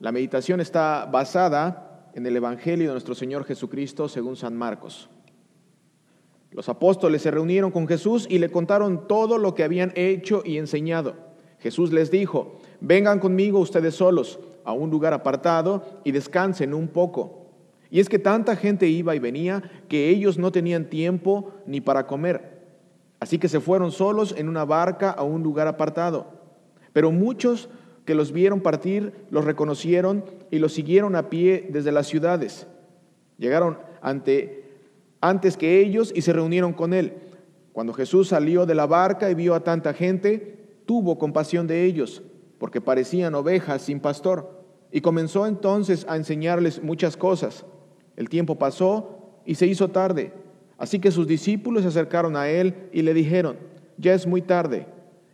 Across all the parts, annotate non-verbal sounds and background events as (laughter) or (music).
La meditación está basada en el Evangelio de nuestro Señor Jesucristo según San Marcos. Los apóstoles se reunieron con Jesús y le contaron todo lo que habían hecho y enseñado. Jesús les dijo, vengan conmigo ustedes solos a un lugar apartado y descansen un poco. Y es que tanta gente iba y venía que ellos no tenían tiempo ni para comer. Así que se fueron solos en una barca a un lugar apartado. Pero muchos que los vieron partir los reconocieron y los siguieron a pie desde las ciudades. Llegaron ante antes que ellos y se reunieron con él. Cuando Jesús salió de la barca y vio a tanta gente, tuvo compasión de ellos, porque parecían ovejas sin pastor, y comenzó entonces a enseñarles muchas cosas. El tiempo pasó y se hizo tarde, así que sus discípulos se acercaron a él y le dijeron, ya es muy tarde,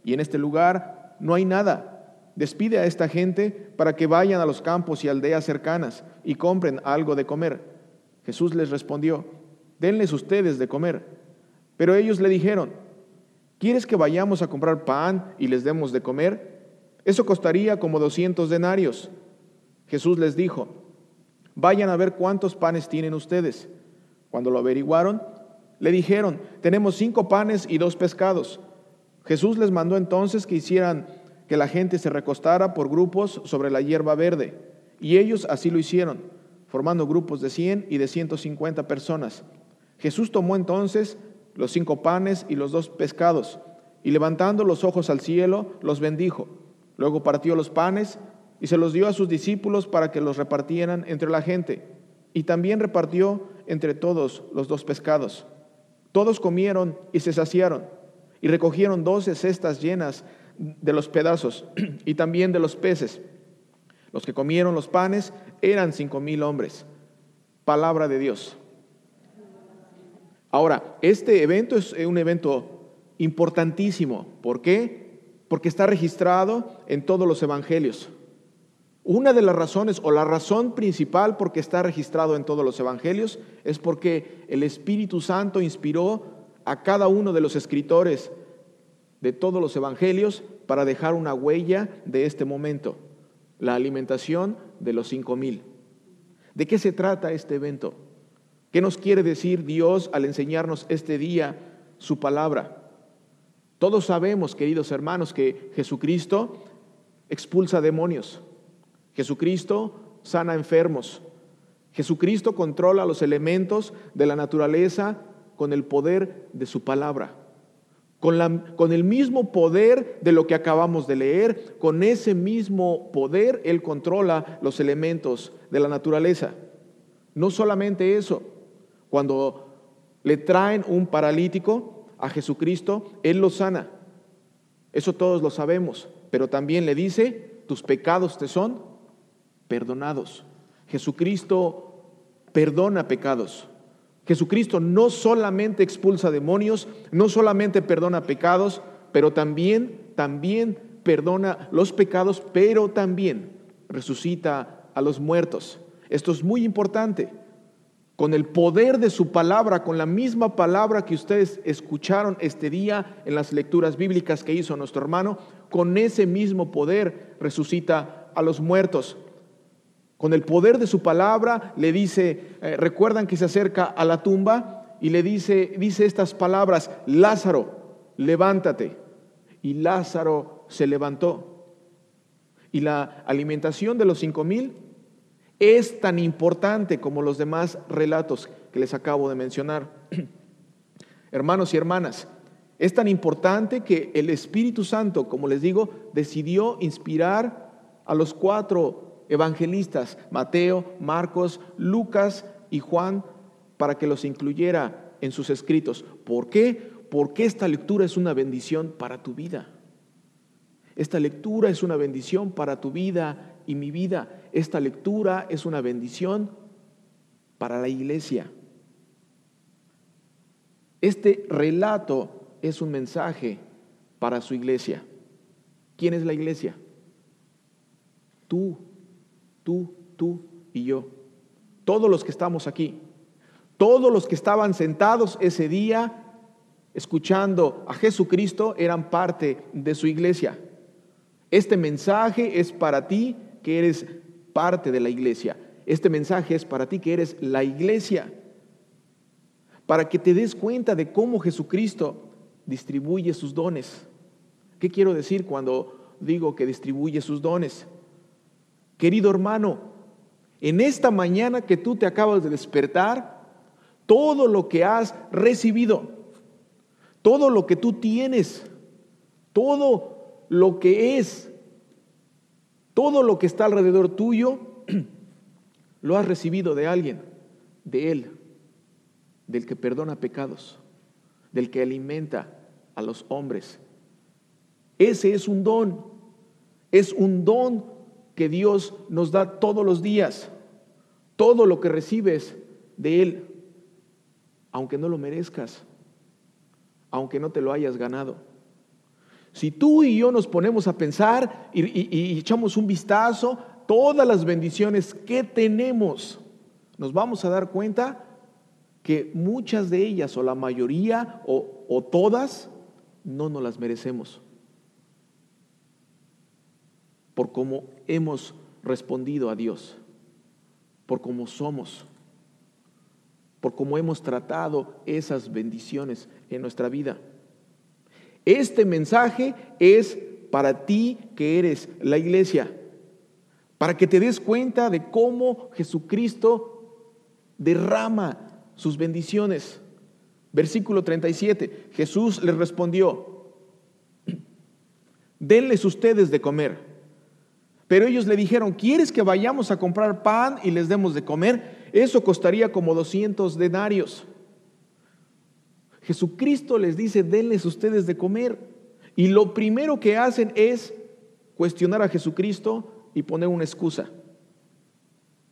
y en este lugar no hay nada. Despide a esta gente para que vayan a los campos y aldeas cercanas y compren algo de comer. Jesús les respondió, denles ustedes de comer. Pero ellos le dijeron, ¿quieres que vayamos a comprar pan y les demos de comer? Eso costaría como doscientos denarios. Jesús les dijo, vayan a ver cuántos panes tienen ustedes. Cuando lo averiguaron, le dijeron, tenemos cinco panes y dos pescados. Jesús les mandó entonces que hicieran que la gente se recostara por grupos sobre la hierba verde. Y ellos así lo hicieron, formando grupos de cien y de ciento cincuenta personas. Jesús tomó entonces los cinco panes y los dos pescados, y levantando los ojos al cielo, los bendijo. Luego partió los panes y se los dio a sus discípulos para que los repartieran entre la gente. Y también repartió entre todos los dos pescados. Todos comieron y se saciaron, y recogieron doce cestas llenas de los pedazos (clears throat) y también de los peces. Los que comieron los panes eran cinco mil hombres. Palabra de Dios. Ahora, este evento es un evento importantísimo. ¿Por qué? Porque está registrado en todos los evangelios. Una de las razones o la razón principal por qué está registrado en todos los evangelios es porque el Espíritu Santo inspiró a cada uno de los escritores de todos los evangelios para dejar una huella de este momento, la alimentación de los cinco mil. ¿De qué se trata este evento? ¿Qué nos quiere decir Dios al enseñarnos este día su palabra? Todos sabemos, queridos hermanos, que Jesucristo expulsa demonios. Jesucristo sana enfermos. Jesucristo controla los elementos de la naturaleza con el poder de su palabra. Con, el mismo poder de lo que acabamos de leer, con ese mismo poder Él controla los elementos de la naturaleza. No solamente eso, cuando le traen un paralítico a Jesucristo, Él lo sana. Eso todos lo sabemos. Pero también le dice, tus pecados te son perdonados. Jesucristo perdona pecados. Jesucristo no solamente expulsa demonios, no solamente perdona pecados, pero también, también perdona los pecados, pero también resucita a los muertos. Esto es muy importante con el poder de su palabra, con la misma palabra que ustedes escucharon este día en las lecturas bíblicas que hizo nuestro hermano, con ese mismo poder resucita a los muertos. Con el poder de su palabra le dice, eh, recuerdan que se acerca a la tumba y le dice, dice estas palabras, Lázaro, levántate. Y Lázaro se levantó. Y la alimentación de los cinco mil es tan importante como los demás relatos que les acabo de mencionar. (clears throat) Hermanos y hermanas, es tan importante que el Espíritu Santo, como les digo, decidió inspirar a los cuatro evangelistas, Mateo, Marcos, Lucas y Juan, para que los incluyera en sus escritos. ¿Por qué? Porque esta lectura es una bendición para tu vida. Esta lectura es una bendición para tu vida y mi vida. Esta lectura es una bendición para la iglesia. Este relato es un mensaje para su iglesia. ¿Quién es la iglesia? Tú, tú, tú y yo. Todos los que estamos aquí. Todos los que estaban sentados ese día escuchando a Jesucristo eran parte de su iglesia. Este mensaje es para ti que eres parte de la iglesia. Este mensaje es para ti que eres la iglesia, para que te des cuenta de cómo Jesucristo distribuye sus dones. ¿Qué quiero decir cuando digo que distribuye sus dones? Querido hermano, en esta mañana que tú te acabas de despertar, todo lo que has recibido, todo lo que tú tienes, todo lo que es, todo lo que está alrededor tuyo, (clears throat) lo has recibido de alguien, de Él, del que perdona pecados, del que alimenta a los hombres. Ese es un don, es un don que Dios nos da todos los días. Todo lo que recibes de Él, aunque no lo merezcas, aunque no te lo hayas ganado. Si tú y yo nos ponemos a pensar y, echamos un vistazo, todas las bendiciones que tenemos, nos vamos a dar cuenta que muchas de ellas, o la mayoría, o, todas, no nos las merecemos. Por cómo hemos respondido a Dios, por cómo somos, por cómo hemos tratado esas bendiciones en nuestra vida. Este mensaje es para ti que eres la iglesia, para que te des cuenta de cómo Jesucristo derrama sus bendiciones. Versículo 37, Jesús les respondió, denles ustedes de comer. Pero ellos le dijeron, ¿quieres que vayamos a comprar pan y les demos de comer? Eso costaría como 200 denarios. Jesucristo les dice, denles ustedes de comer. Y lo primero que hacen es cuestionar a Jesucristo y poner una excusa.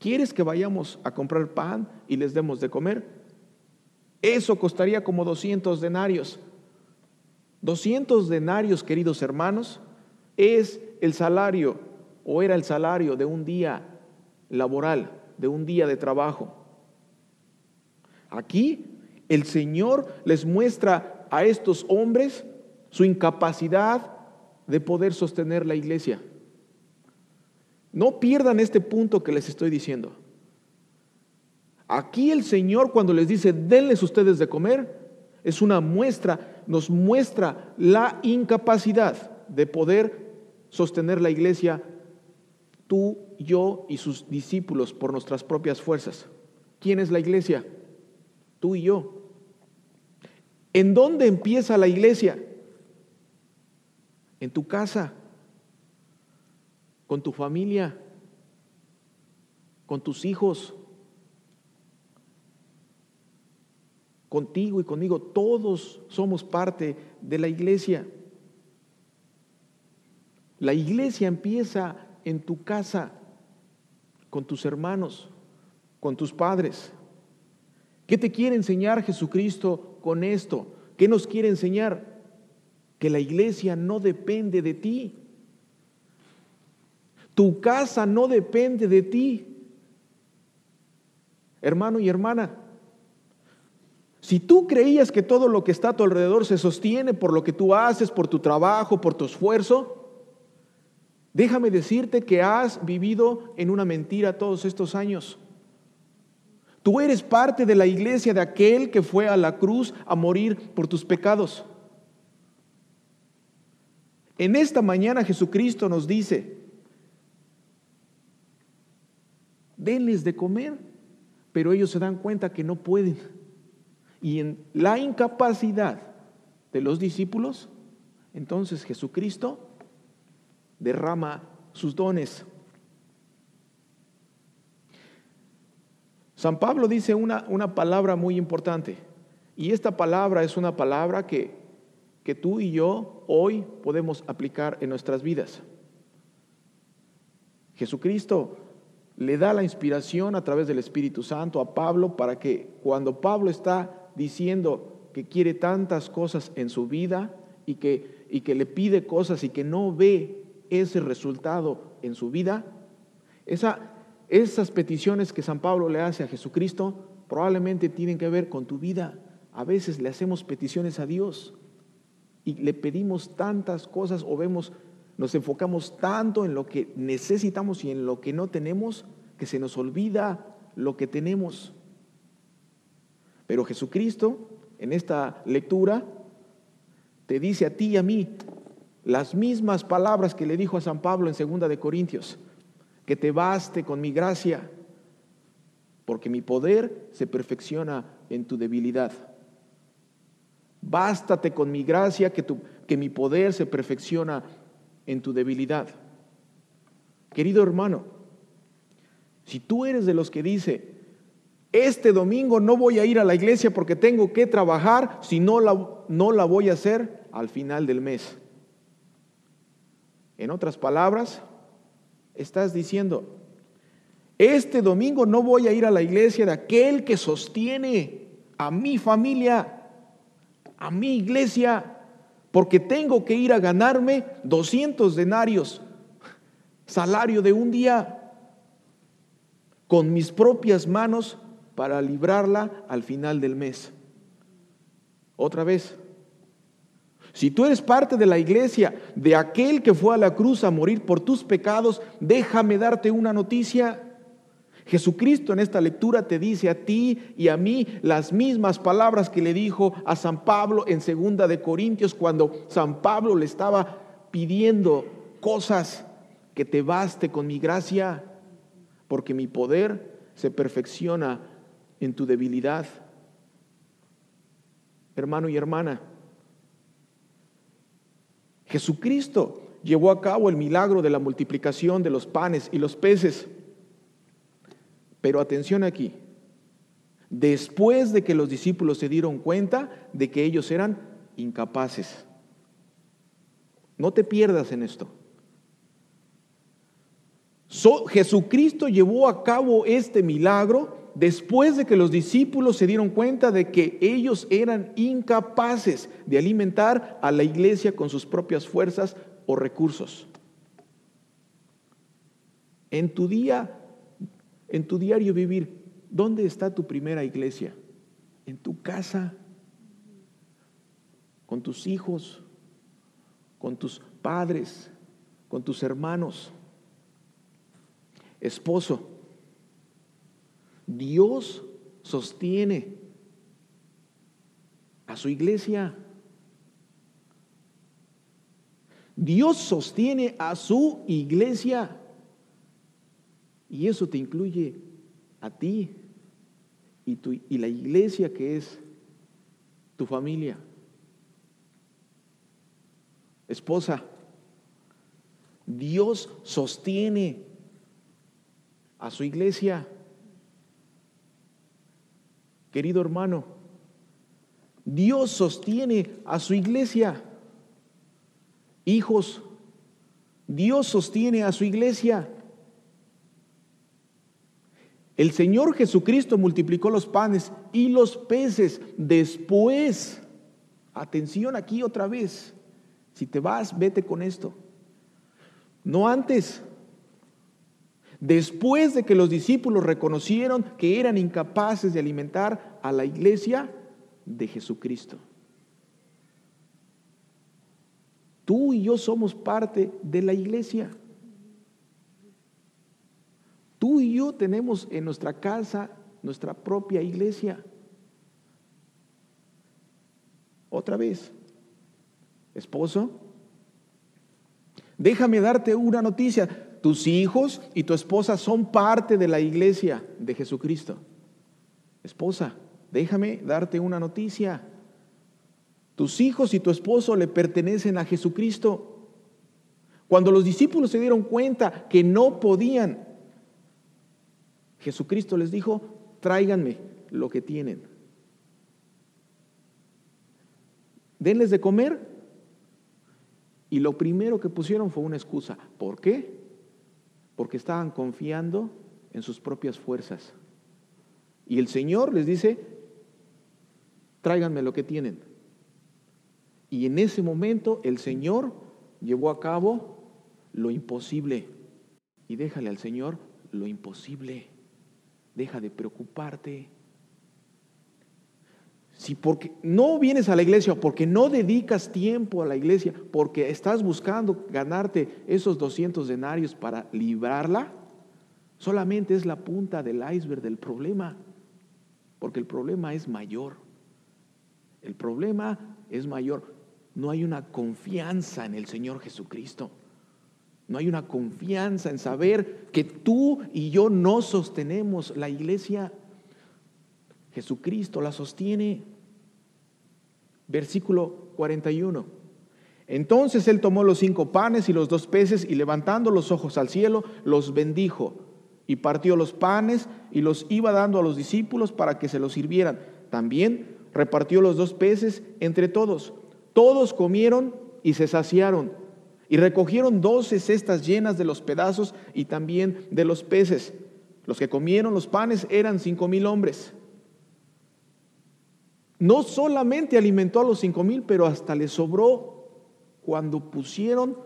¿Quieres que vayamos a comprar pan y les demos de comer? Eso costaría como 200 denarios. 200 denarios, queridos hermanos, es el salario o era el salario de un día laboral, de un día de trabajo. Aquí el Señor les muestra a estos hombres su incapacidad de poder sostener la iglesia. No pierdan este punto que les estoy diciendo. Aquí el Señor cuando les dice, denles ustedes de comer, es una muestra, nos muestra la incapacidad de poder sostener la iglesia, tú, yo y sus discípulos por nuestras propias fuerzas. ¿Quién es la iglesia? Tú y yo. ¿En dónde empieza la iglesia? En tu casa, con tu familia, con tus hijos, contigo y conmigo. Todos somos parte de la iglesia. La iglesia empieza en tu casa, con tus hermanos, con tus padres. ¿Qué te quiere enseñar Jesucristo con esto? ¿Qué nos quiere enseñar? Que la iglesia no depende de ti. Tu casa no depende de ti. Hermano y hermana, si tú creías que todo lo que está a tu alrededor se sostiene por lo que tú haces, por tu trabajo, por tu esfuerzo, déjame decirte que has vivido en una mentira todos estos años. Tú eres parte de la iglesia de aquel que fue a la cruz a morir por tus pecados. En esta mañana Jesucristo nos dice, denles de comer, pero ellos se dan cuenta que no pueden. Y en la incapacidad de los discípulos, entonces Jesucristo derrama sus dones. San Pablo dice una, una palabra muy importante y esta palabra es una palabra que, que tú y yo hoy podemos aplicar en nuestras vidas. Jesucristo le da la inspiración a través del Espíritu Santo a Pablo para que cuando Pablo está diciendo que quiere tantas cosas en su vida y que, y que le pide cosas y que no ve ese resultado en su vida, esa, esas peticiones que San Pablo le hace a Jesucristo probablemente tienen que ver con tu vida. A veces le hacemos peticiones a Dios y le pedimos tantas cosas o vemos, nos enfocamos tanto en lo que necesitamos y en lo que no tenemos que se nos olvida lo que tenemos. Pero Jesucristo, en esta lectura, te dice a ti y a mí las mismas palabras que le dijo a San Pablo en segunda de Corintios, que te baste con mi gracia, porque mi poder se perfecciona en tu debilidad. Bástate con mi gracia, que, tu, que mi poder se perfecciona en tu debilidad. Querido hermano, si tú eres de los que dice, este domingo no voy a ir a la iglesia porque tengo que trabajar, si no la, no la voy a hacer al final del mes. En otras palabras, estás diciendo, este domingo no voy a ir a la iglesia de aquel que sostiene a mi familia, a mi iglesia, porque tengo que ir a ganarme 200 denarios, salario de un día, con mis propias manos para librarla al final del mes. Otra vez, si tú eres parte de la iglesia, de aquel que fue a la cruz a morir por tus pecados, déjame darte una noticia. Jesucristo en esta lectura te dice a ti y a mí las mismas palabras que le dijo a San Pablo en segunda de Corintios cuando San Pablo le estaba pidiendo cosas que te baste con mi gracia, porque mi poder se perfecciona en tu debilidad. Hermano y hermana, Jesucristo llevó a cabo el milagro de la multiplicación de los panes y los peces. Pero atención aquí, después de que los discípulos se dieron cuenta de que ellos eran incapaces. No te pierdas en esto. Jesucristo llevó a cabo este milagro después de que los discípulos se dieron cuenta de que ellos eran incapaces de alimentar a la iglesia con sus propias fuerzas o recursos. En tu día, en tu diario vivir, ¿dónde está tu primera iglesia? En tu casa, con tus hijos, con tus padres, con tus hermanos. Esposo, Dios sostiene a su iglesia. Dios sostiene a su iglesia. Y eso te incluye a ti y, y la iglesia que es tu familia. Esposa, Dios sostiene a su iglesia. Querido hermano, Dios sostiene a su iglesia. Hijos, Dios sostiene a su iglesia. El Señor Jesucristo multiplicó los panes y los peces después. Atención aquí otra vez. Si te vas, vete con esto. No antes. Después de que los discípulos reconocieron que eran incapaces de alimentar a la iglesia de Jesucristo. Tú y yo somos parte de la iglesia. Tú y yo tenemos en nuestra casa nuestra propia iglesia. Otra vez, esposo, déjame darte una noticia tus hijos y tu esposa son parte de la iglesia de Jesucristo. Esposa, déjame darte una noticia. Tus hijos y tu esposo le pertenecen a Jesucristo. Cuando los discípulos se dieron cuenta que no podían, Jesucristo les dijo, tráiganme lo que tienen. Denles de comer. Y lo primero que pusieron fue una excusa. ¿Por qué? Porque estaban confiando en sus propias fuerzas. Y el Señor les dice, tráiganme lo que tienen. Y en ese momento el Señor llevó a cabo lo imposible. Y déjale al Señor lo imposible. Deja de preocuparte. Si porque no vienes a la iglesia, porque no dedicas tiempo a la iglesia, porque estás buscando ganarte esos 200 denarios para librarla, solamente es la punta del iceberg del problema, porque el problema es mayor. El problema es mayor. No hay una confianza en el Señor Jesucristo. No hay una confianza en saber que tú y yo no sostenemos la iglesia. Jesucristo la sostiene. Versículo 41. Entonces él tomó los cinco panes y los dos peces y levantando los ojos al cielo, los bendijo y partió los panes y los iba dando a los discípulos para que se los sirvieran. También repartió los dos peces entre todos. Todos comieron y se saciaron y recogieron doce cestas llenas de los pedazos y también de los peces. Los que comieron los panes eran cinco mil hombres. No solamente alimentó a los cinco mil, pero hasta le sobró cuando pusieron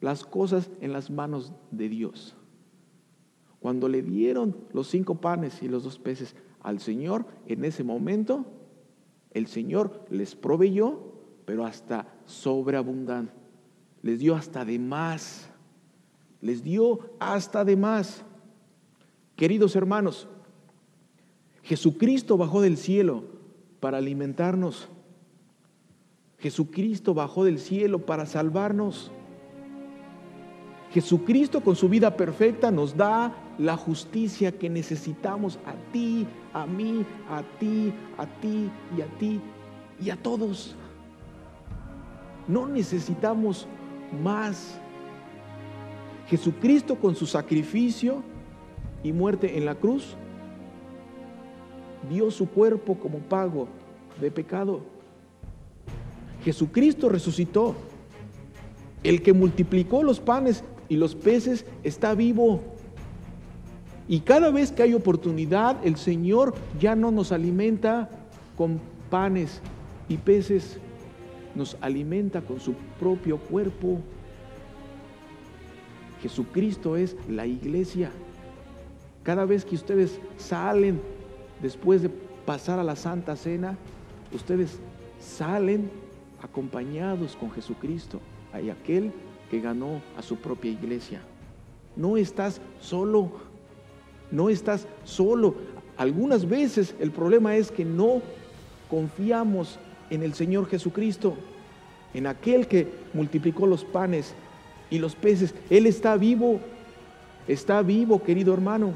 las cosas en las manos de Dios. Cuando le dieron los cinco panes y los dos peces al Señor, en ese momento, el Señor les proveyó, pero hasta sobreabundante les dio hasta de más, les dio hasta de más. Queridos hermanos, Jesucristo bajó del cielo para alimentarnos. Jesucristo bajó del cielo para salvarnos. Jesucristo con su vida perfecta nos da la justicia que necesitamos a ti, a mí, a ti, a ti y a ti y a todos. No necesitamos más. Jesucristo con su sacrificio y muerte en la cruz dio su cuerpo como pago de pecado. Jesucristo resucitó. El que multiplicó los panes y los peces está vivo. Y cada vez que hay oportunidad, el Señor ya no nos alimenta con panes y peces, nos alimenta con su propio cuerpo. Jesucristo es la iglesia. Cada vez que ustedes salen después de pasar a la Santa Cena, ustedes salen acompañados con Jesucristo. Hay aquel que ganó a su propia iglesia. No estás solo, no estás solo. Algunas veces el problema es que no confiamos en el Señor Jesucristo, en aquel que multiplicó los panes y los peces. Él está vivo, está vivo, querido hermano.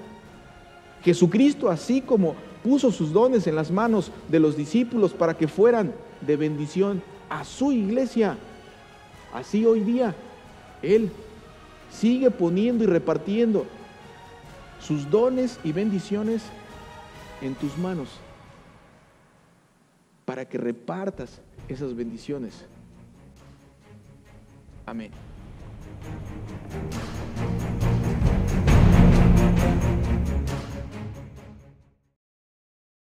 Jesucristo, así como puso sus dones en las manos de los discípulos para que fueran de bendición a su iglesia, así hoy día Él sigue poniendo y repartiendo sus dones y bendiciones en tus manos para que repartas esas bendiciones. Amén.